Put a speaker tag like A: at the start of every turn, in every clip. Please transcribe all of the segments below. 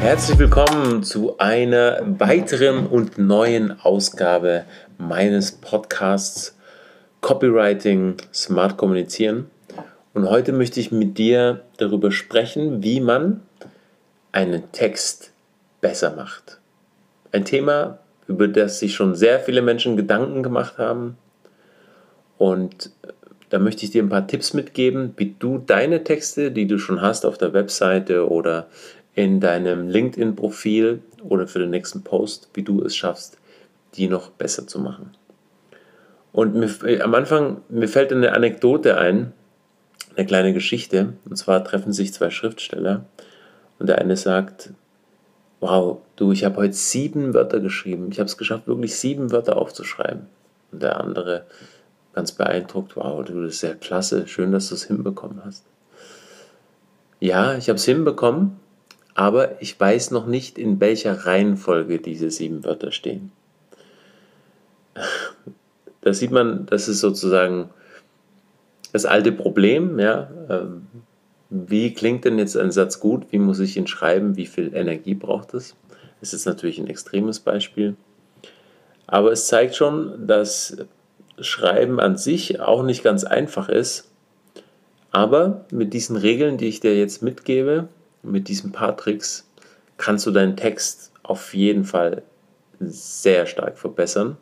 A: Herzlich willkommen zu einer weiteren und neuen Ausgabe meines Podcasts Copywriting Smart Kommunizieren. Und heute möchte ich mit dir darüber sprechen, wie man einen Text besser macht. Ein Thema, über das sich schon sehr viele Menschen Gedanken gemacht haben. Und da möchte ich dir ein paar Tipps mitgeben, wie du deine Texte, die du schon hast auf der Webseite oder in deinem LinkedIn-Profil oder für den nächsten Post, wie du es schaffst, die noch besser zu machen. Und mir, äh, am Anfang, mir fällt eine Anekdote ein, eine kleine Geschichte. Und zwar treffen sich zwei Schriftsteller und der eine sagt, wow, du, ich habe heute sieben Wörter geschrieben. Ich habe es geschafft, wirklich sieben Wörter aufzuschreiben. Und der andere ganz beeindruckt, wow, du, das ist ja klasse, schön, dass du es hinbekommen hast. Ja, ich habe es hinbekommen, aber ich weiß noch nicht, in welcher Reihenfolge diese sieben Wörter stehen. Da sieht man, das ist sozusagen das alte Problem, ja. Ähm, wie klingt denn jetzt ein Satz gut? Wie muss ich ihn schreiben? Wie viel Energie braucht es? Das ist natürlich ein extremes Beispiel. Aber es zeigt schon, dass Schreiben an sich auch nicht ganz einfach ist. Aber mit diesen Regeln, die ich dir jetzt mitgebe, mit diesen paar Tricks kannst du deinen Text auf jeden Fall sehr stark verbessern.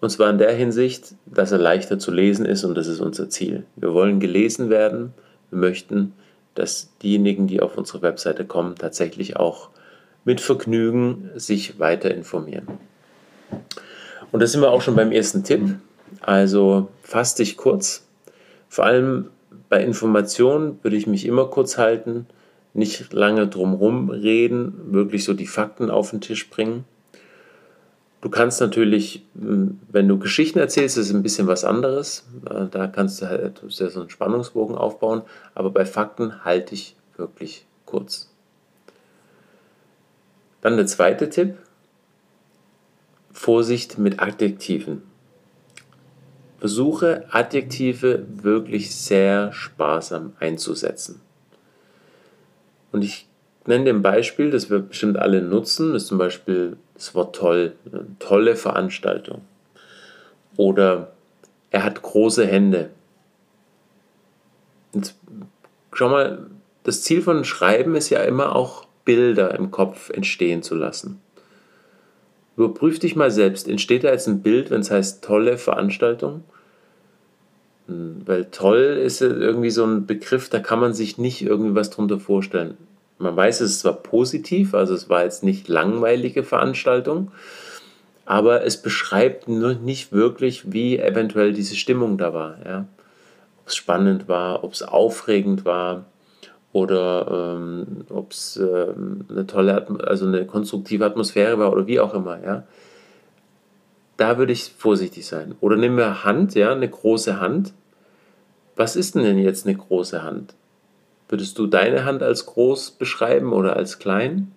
A: Und zwar in der Hinsicht, dass er leichter zu lesen ist und das ist unser Ziel. Wir wollen gelesen werden. Wir möchten, dass diejenigen, die auf unsere Webseite kommen, tatsächlich auch mit Vergnügen sich weiter informieren. Und da sind wir auch schon beim ersten Tipp. Also fass dich kurz. Vor allem bei Informationen würde ich mich immer kurz halten, nicht lange drumherum reden, wirklich so die Fakten auf den Tisch bringen. Du kannst natürlich, hm, wenn du Geschichten erzählst, ist ein bisschen was anderes. Äh, da kannst du halt so einen Spannungsbogen aufbauen, aber bei Fakten halte ich wirklich kurz. Dann der zweite Tipp: Vorsicht mit Adjektiven. Versuche Adjektive wirklich sehr sparsam einzusetzen. Und ich nenne dir ein Beispiel, das wir bestimmt alle nutzen, das ist zum Beispiel das Wort toll, eine tolle Veranstaltung. Oder er hat große Hände. Und schau mal, das Ziel von Schreiben ist ja immer auch Bilder im Kopf entstehen zu lassen. Überprüf dich mal selbst. Entsteht da jetzt ein Bild, wenn es heißt tolle Veranstaltung? Hm, weil toll ist irgendwie so ein Begriff, da kann man sich nicht irgendwie was drunter vorstellen. Man weiß, es ist zwar positiv, also es war jetzt nicht langweilige Veranstaltung, aber es beschreibt nur nicht wirklich, wie eventuell diese Stimmung da war. Ja? Ob es spannend war, ob es aufregend war oder ähm, ob es ähm, eine tolle, also eine konstruktive Atmosphäre war oder wie auch immer, ja. Da würde ich vorsichtig sein. Oder nehmen wir Hand, ja, eine große Hand. Was ist denn jetzt eine große Hand? Würdest du deine Hand als groß beschreiben oder als klein?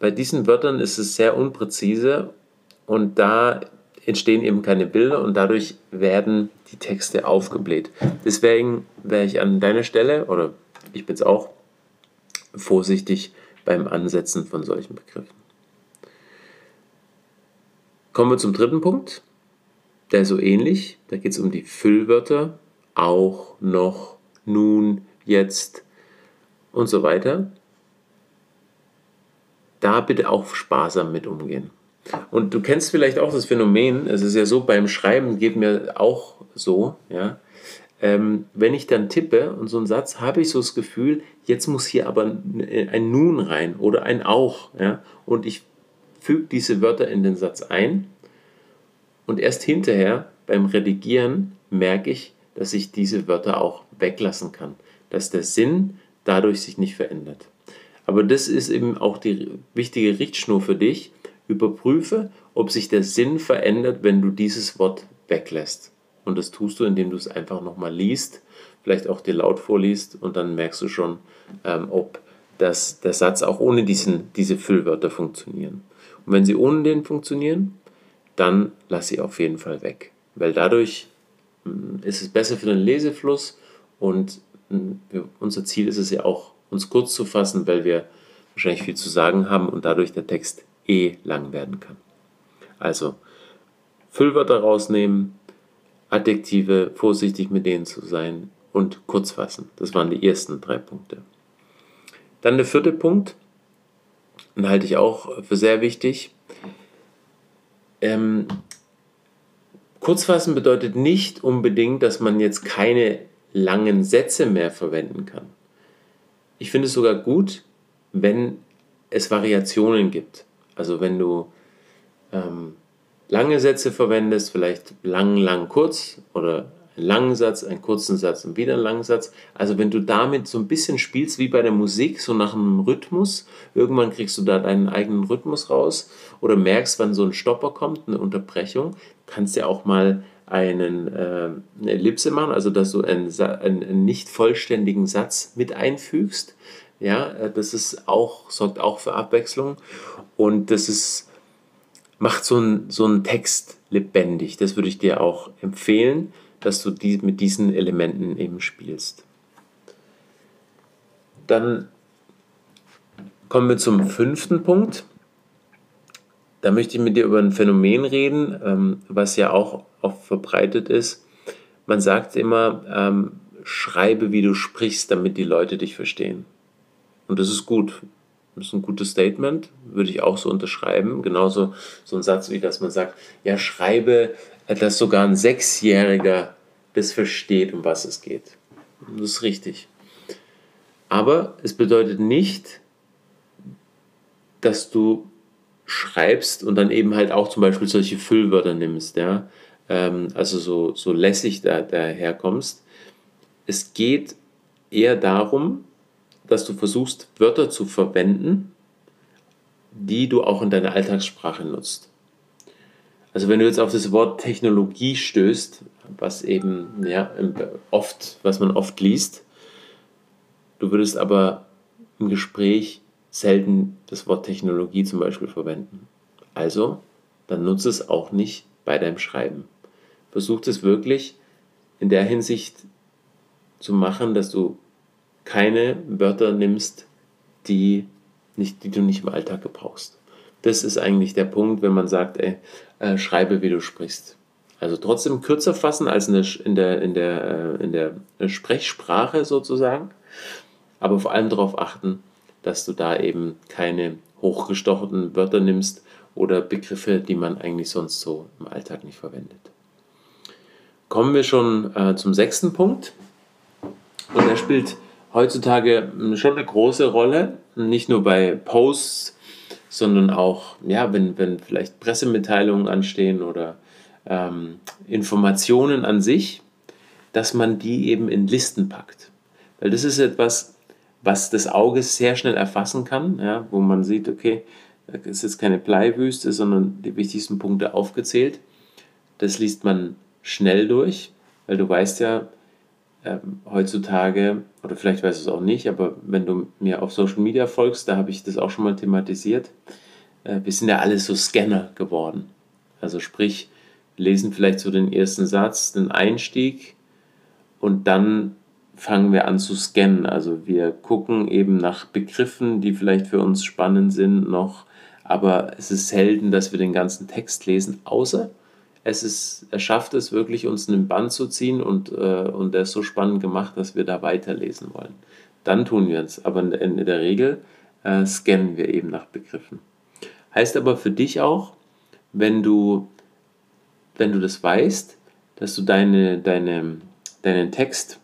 A: Bei diesen Wörtern ist es sehr unpräzise und da entstehen eben keine Bilder und dadurch werden die Texte aufgebläht. Deswegen wäre ich an deiner Stelle oder ich bin es auch, vorsichtig beim Ansetzen von solchen Begriffen. Kommen wir zum dritten Punkt. Der ist so ähnlich. Da geht es um die Füllwörter. Auch, noch, nun, jetzt und so weiter. Da bitte auch sparsam mit umgehen. Und du kennst vielleicht auch das Phänomen, es ist ja so, beim Schreiben geht mir auch so, ja, ähm, wenn ich dann tippe und so einen Satz, habe ich so das Gefühl, jetzt muss hier aber ein Nun rein oder ein Auch. Ja? Und ich füge diese Wörter in den Satz ein und erst hinterher beim Redigieren merke ich, dass ich diese Wörter auch weglassen kann, dass der Sinn dadurch sich nicht verändert. Aber das ist eben auch die wichtige Richtschnur für dich. Überprüfe, ob sich der Sinn verändert, wenn du dieses Wort weglässt. Und das tust du, indem du es einfach nochmal liest, vielleicht auch dir laut vorliest und dann merkst du schon, ähm, ob das, der Satz auch ohne diesen, diese Füllwörter funktionieren. Und wenn sie ohne den funktionieren, dann lass sie auf jeden Fall weg. Weil dadurch mm, ist es besser für den Lesefluss und unser Ziel ist es ja auch, uns kurz zu fassen, weil wir wahrscheinlich viel zu sagen haben und dadurch der Text eh lang werden kann. Also Füllwörter rausnehmen, Adjektive, vorsichtig mit denen zu sein und kurz fassen. Das waren die ersten drei Punkte. Dann der vierte Punkt, den halte ich auch für sehr wichtig. Ähm, Kurzfassen bedeutet nicht unbedingt, dass man jetzt keine langen Sätze mehr verwenden kann. Ich finde es sogar gut, wenn es Variationen gibt. Also wenn du ähm, lange Sätze verwendest, vielleicht lang, lang, kurz oder einen langen Satz, einen kurzen Satz und wieder einen langen Satz. Also wenn du damit so ein bisschen spielst wie bei der Musik, so nach einem Rhythmus, irgendwann kriegst du da deinen eigenen Rhythmus raus oder merkst, wann so ein Stopper kommt, eine Unterbrechung, kannst ja auch mal einen, äh, eine Ellipse machen, also dass du einen, einen, nicht vollständigen Satz mit einfügst. Ja, äh, das ist auch, sorgt auch für Abwechslung und das ist, macht so einen, so einen Text lebendig. Das würde ich dir auch empfehlen dass du die, mit diesen Elementen eben spielst. Dann kommen wir zum fünften Punkt. Da möchte ich mit dir über ein Phänomen reden, ähm, was ja auch oft verbreitet ist. Man sagt immer, ähm, schreibe, wie du sprichst, damit die Leute dich verstehen. Und das ist gut. Das ist ein gutes Statement, würde ich auch so unterschreiben. Genauso so ein Satz wie, dass man sagt, ja, schreibe dass sogar ein Sechsjähriger das versteht, um was es geht. Das ist richtig. Aber es bedeutet nicht, dass du schreibst und dann eben halt auch zum Beispiel solche Füllwörter nimmst, ja, ähm, also so, so lässig da, daherkommst. Es geht eher darum, dass du versuchst, Wörter zu verwenden, die du auch in deiner Alltagssprache nutzt. Also wenn du jetzt auf das Wort Technologie stößt, was eben ja, oft, was man oft liest, du würdest aber im Gespräch selten das Wort Technologie zum Beispiel verwenden. Also, dann nutze es auch nicht bei deinem Schreiben. Versuch es wirklich in der Hinsicht zu machen, dass du keine Wörter nimmst, die, nicht, die du nicht im Alltag gebrauchst. Das ist eigentlich der Punkt, wenn man sagt, ey, äh, schreibe, wie du sprichst. Also trotzdem kürzer fassen als in der, in der, in der, äh, in der Sprechsprache sozusagen, aber vor allem darauf achten, dass du da eben keine hochgestochenen Wörter nimmst oder Begriffe, die man eigentlich sonst so im Alltag nicht verwendet. Kommen wir schon äh, zum sechsten Punkt. Und er spielt heutzutage schon eine große Rolle, nicht nur bei Posts, sondern auch, ja, wenn, wenn vielleicht Pressemitteilungen anstehen oder ähm, Informationen an sich, dass man die eben in Listen packt. Weil das ist etwas, was das Auge sehr schnell erfassen kann, ja, wo man sieht, okay, das ist jetzt keine Bleiwüste, sondern die wichtigsten Punkte aufgezählt. Das liest man schnell durch, weil du weißt ja, ähm, heutzutage, oder vielleicht weißt du es auch nicht, aber wenn du mir auf Social Media folgst, da habe ich das auch schon mal thematisiert, äh, wir sind ja alle so Scanner geworden. Also sprich, lesen vielleicht so den ersten Satz, den Einstieg und dann fangen wir an zu scannen. Also wir gucken eben nach Begriffen, die vielleicht für uns spannend sind noch, aber es ist selten, dass wir den ganzen Text lesen, außer es ist, er schafft es wirklich, uns einen Band zu ziehen und, äh, und der ist so spannend gemacht, dass wir da weiterlesen wollen. Dann tun wir es, aber in, in der Regel äh, scannen wir eben nach Begriffen. Heißt aber für dich auch, wenn du wenn du das weißt, dass du deine, deine, deinen Text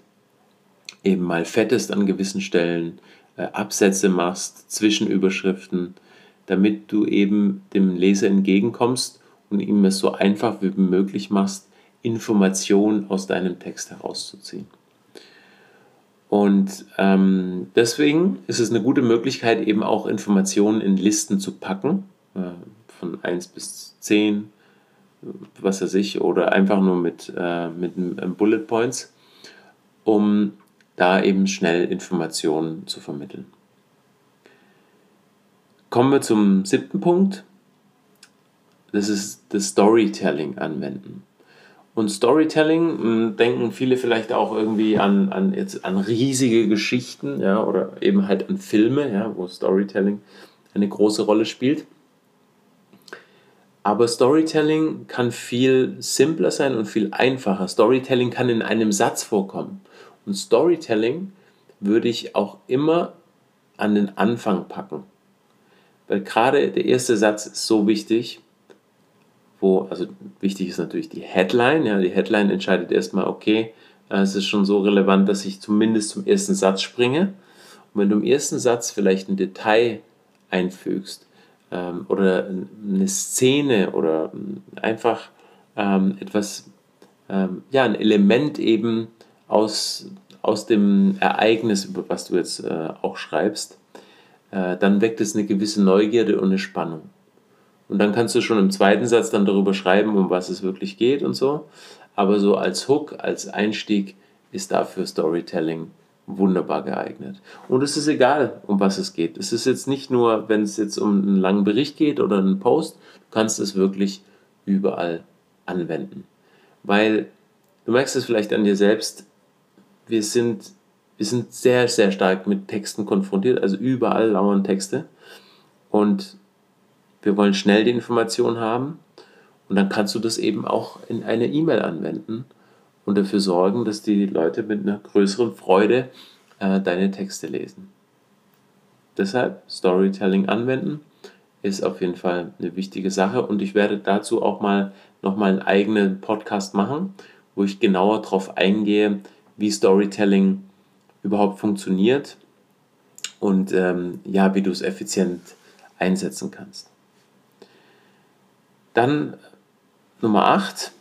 A: eben mal fettest an gewissen Stellen, äh, Absätze machst, Zwischenüberschriften, damit du eben dem Leser entgegenkommst und ihm es so einfach wie möglich machst, Informationen aus deinem Text herauszuziehen. Und ähm, deswegen ist es eine gute Möglichkeit, eben auch Informationen in Listen zu packen, äh, von 1 bis 10, was weiß ich, oder einfach nur mit, äh, mit Bullet Points, um da eben schnell Informationen zu vermitteln. Kommen wir zum siebten Punkt. das ist das Storytelling anwenden. Und Storytelling hm, denken viele vielleicht auch irgendwie an, an, jetzt an riesige Geschichten ja, oder eben halt an Filme, ja, wo Storytelling eine große Rolle spielt. Aber Storytelling kann viel simpler sein und viel einfacher. Storytelling kann in einem Satz vorkommen. Und Storytelling würde ich auch immer an den Anfang packen. Weil gerade der erste Satz ist so wichtig, wo, also wichtig ist natürlich die Headline. Ja, die Headline entscheidet erstmal, okay, äh, es ist schon so relevant, dass ich zumindest zum ersten Satz springe. Und wenn du im ersten Satz vielleicht ein Detail einfügst ähm, oder eine Szene oder einfach ähm, etwas, ähm, ja, ein Element eben aus, aus dem Ereignis, über was du jetzt äh, auch schreibst, äh, dann weckt es eine gewisse Neugierde und eine Spannung. Und dann kannst du schon im zweiten Satz dann darüber schreiben, um was es wirklich geht und so. Aber so als Hook, als Einstieg ist dafür Storytelling wunderbar geeignet. Und es ist egal, um was es geht. Es ist jetzt nicht nur, wenn es jetzt um einen langen Bericht geht oder einen Post, du kannst es wirklich überall anwenden. Weil du merkst es vielleicht an dir selbst, wir sind, wir sind sehr, sehr stark mit Texten konfrontiert, also überall lauern Texte. Und wir wollen schnell die Information haben und dann kannst du das eben auch in eine E-Mail anwenden und dafür sorgen, dass die Leute mit einer größeren Freude äh, deine Texte lesen. Deshalb Storytelling anwenden ist auf jeden Fall eine wichtige Sache und ich werde dazu auch mal nochmal einen eigenen Podcast machen, wo ich genauer darauf eingehe, wie Storytelling überhaupt funktioniert und ähm, ja, wie du es effizient einsetzen kannst. Dann Nummer 8,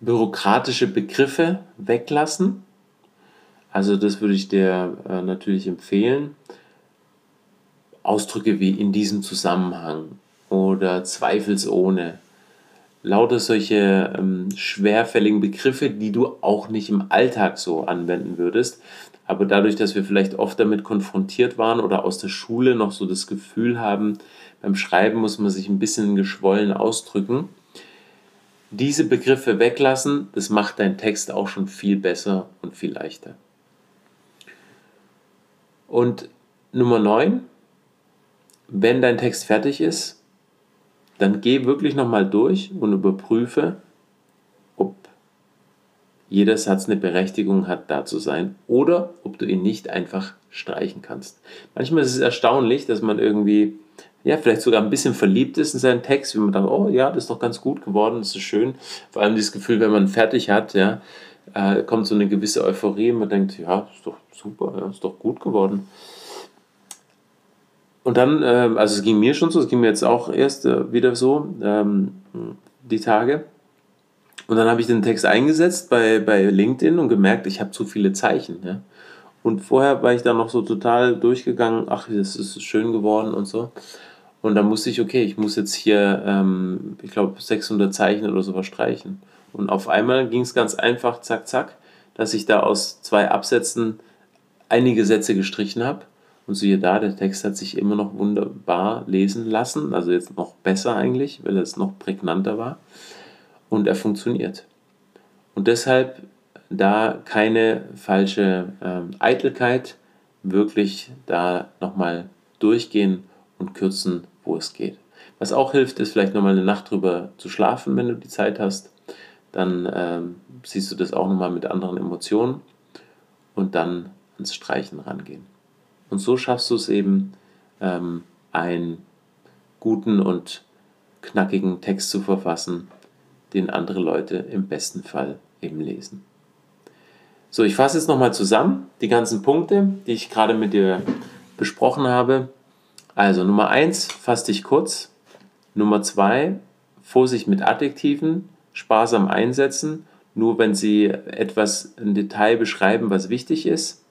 A: bürokratische Begriffe weglassen. Also das würde ich dir äh, natürlich empfehlen. Ausdrücke wie in diesem Zusammenhang oder zweifelsohne. Lauter solche ähm, schwerfälligen Begriffe, die du auch nicht im Alltag so anwenden würdest. Aber dadurch, dass wir vielleicht oft damit konfrontiert waren oder aus der Schule noch so das Gefühl haben, beim Schreiben muss man sich ein bisschen geschwollen ausdrücken. Diese Begriffe weglassen, das macht dein Text auch schon viel besser und viel leichter. Und Nummer 9, wenn dein Text fertig ist, dann geh wirklich nochmal durch und überprüfe, ob jeder Satz eine Berechtigung hat, da zu sein oder ob du ihn nicht einfach streichen kannst. Manchmal ist es erstaunlich, dass man irgendwie ja, vielleicht sogar ein bisschen verliebt ist in seinen Text, wie man dann, oh ja, das ist doch ganz gut geworden, das ist schön. Vor allem dieses Gefühl, wenn man fertig hat, ja, äh, kommt so eine gewisse Euphorie und man denkt, ja, ist doch super, ja, ist doch gut geworden. Und dann, äh, also es ging mir schon so, es ging mir jetzt auch erst äh, wieder so, ähm, die Tage. Und dann habe ich den Text eingesetzt bei, bei LinkedIn und gemerkt, ich habe zu viele Zeichen. Ja? Und vorher war ich da noch so total durchgegangen, ach, das ist schön geworden und so. Und dann musste ich, okay, ich muss jetzt hier, ähm, ich glaube, 600 Zeichen oder sowas streichen. Und auf einmal ging es ganz einfach, zack, zack, dass ich da aus zwei Absätzen einige Sätze gestrichen habe. Und siehe da, der Text hat sich immer noch wunderbar lesen lassen, also jetzt noch besser eigentlich, weil es noch prägnanter war. Und er funktioniert. Und deshalb da keine falsche ähm, Eitelkeit, wirklich da nochmal durchgehen und kürzen wo es geht. Was auch hilft, ist vielleicht nochmal eine Nacht drüber zu schlafen, wenn du die Zeit hast. Dann ähm, siehst du das auch nochmal mit anderen Emotionen und dann ans Streichen rangehen. Und so schaffst du es eben, ähm, einen guten und knackigen Text zu verfassen, den andere Leute im besten Fall eben lesen. So, ich fasse jetzt nochmal zusammen die ganzen Punkte, die ich gerade mit dir besprochen habe. Also Nummer 1, fass dich kurz. Nummer 2, Vorsicht mit Adjektiven, sparsam einsetzen, nur wenn sie etwas im Detail beschreiben, was wichtig ist.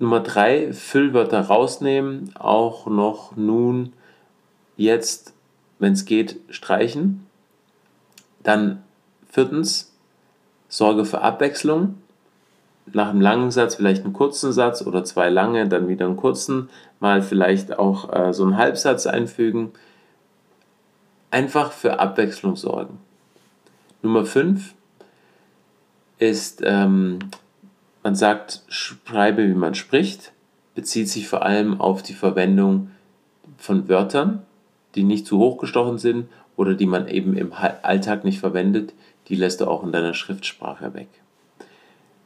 A: Nummer 3, Füllwörter rausnehmen, auch noch nun, jetzt, wenn es geht, streichen. Dann viertens, Sorge für Abwechslung nach einem langen Satz vielleicht einen kurzen Satz oder zwei lange, dann wieder einen kurzen, mal vielleicht auch äh, so einen Halbsatz einfügen. einfach für Abwechslung sorgen. Nummer 5 ist, ähm, man sagt, schreibe, wie man spricht, bezieht sich vor allem auf die Verwendung von Wörtern, die nicht zu hochgestochen sind oder die man eben im Alltag nicht verwendet, die lässt du auch in deiner Schriftsprache weg.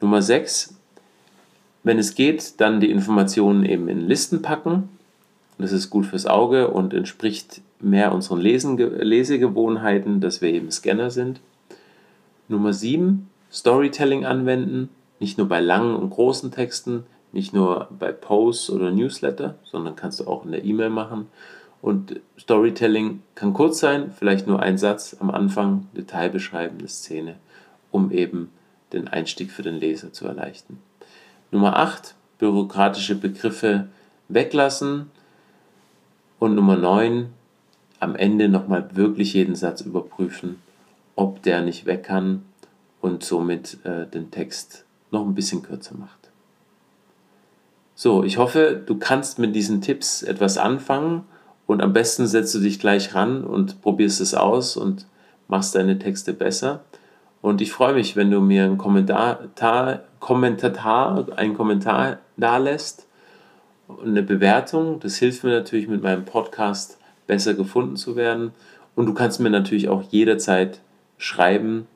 A: Nummer 6, wenn es geht, dann die Informationen eben in Listen packen. Das ist gut fürs Auge und entspricht mehr unseren Lesen, Lesegewohnheiten, dass wir eben Scanner sind. Nummer 7, Storytelling anwenden, nicht nur bei langen und großen Texten, nicht nur bei Posts oder Newsletter, sondern kannst du auch in der E-Mail machen. Und Storytelling kann kurz sein, vielleicht nur ein Satz am Anfang, Detail beschreibende Szene, um eben den Einstieg für den Leser zu erleichtern. Nummer 8, bürokratische Begriffe weglassen. Und Nummer 9, am Ende nochmal wirklich jeden Satz überprüfen, ob der nicht weg kann und somit äh, den Text noch ein bisschen kürzer macht. So, ich hoffe, du kannst mit diesen Tipps etwas anfangen und am besten setzt du dich gleich ran und probierst es aus und machst deine Texte besser. Und ich freue mich, wenn du mir einen Kommentar, Kommentar, einen Kommentar da lässt, eine Bewertung. Das hilft mir natürlich mit meinem Podcast besser gefunden zu werden. Und du kannst mir natürlich auch jederzeit schreiben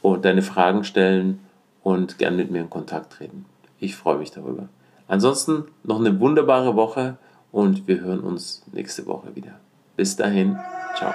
A: und deine Fragen stellen und gern mit mir in Kontakt treten. Ich freue mich darüber. Ansonsten noch eine wunderbare Woche und wir hören uns nächste Woche wieder. Bis dahin, ciao.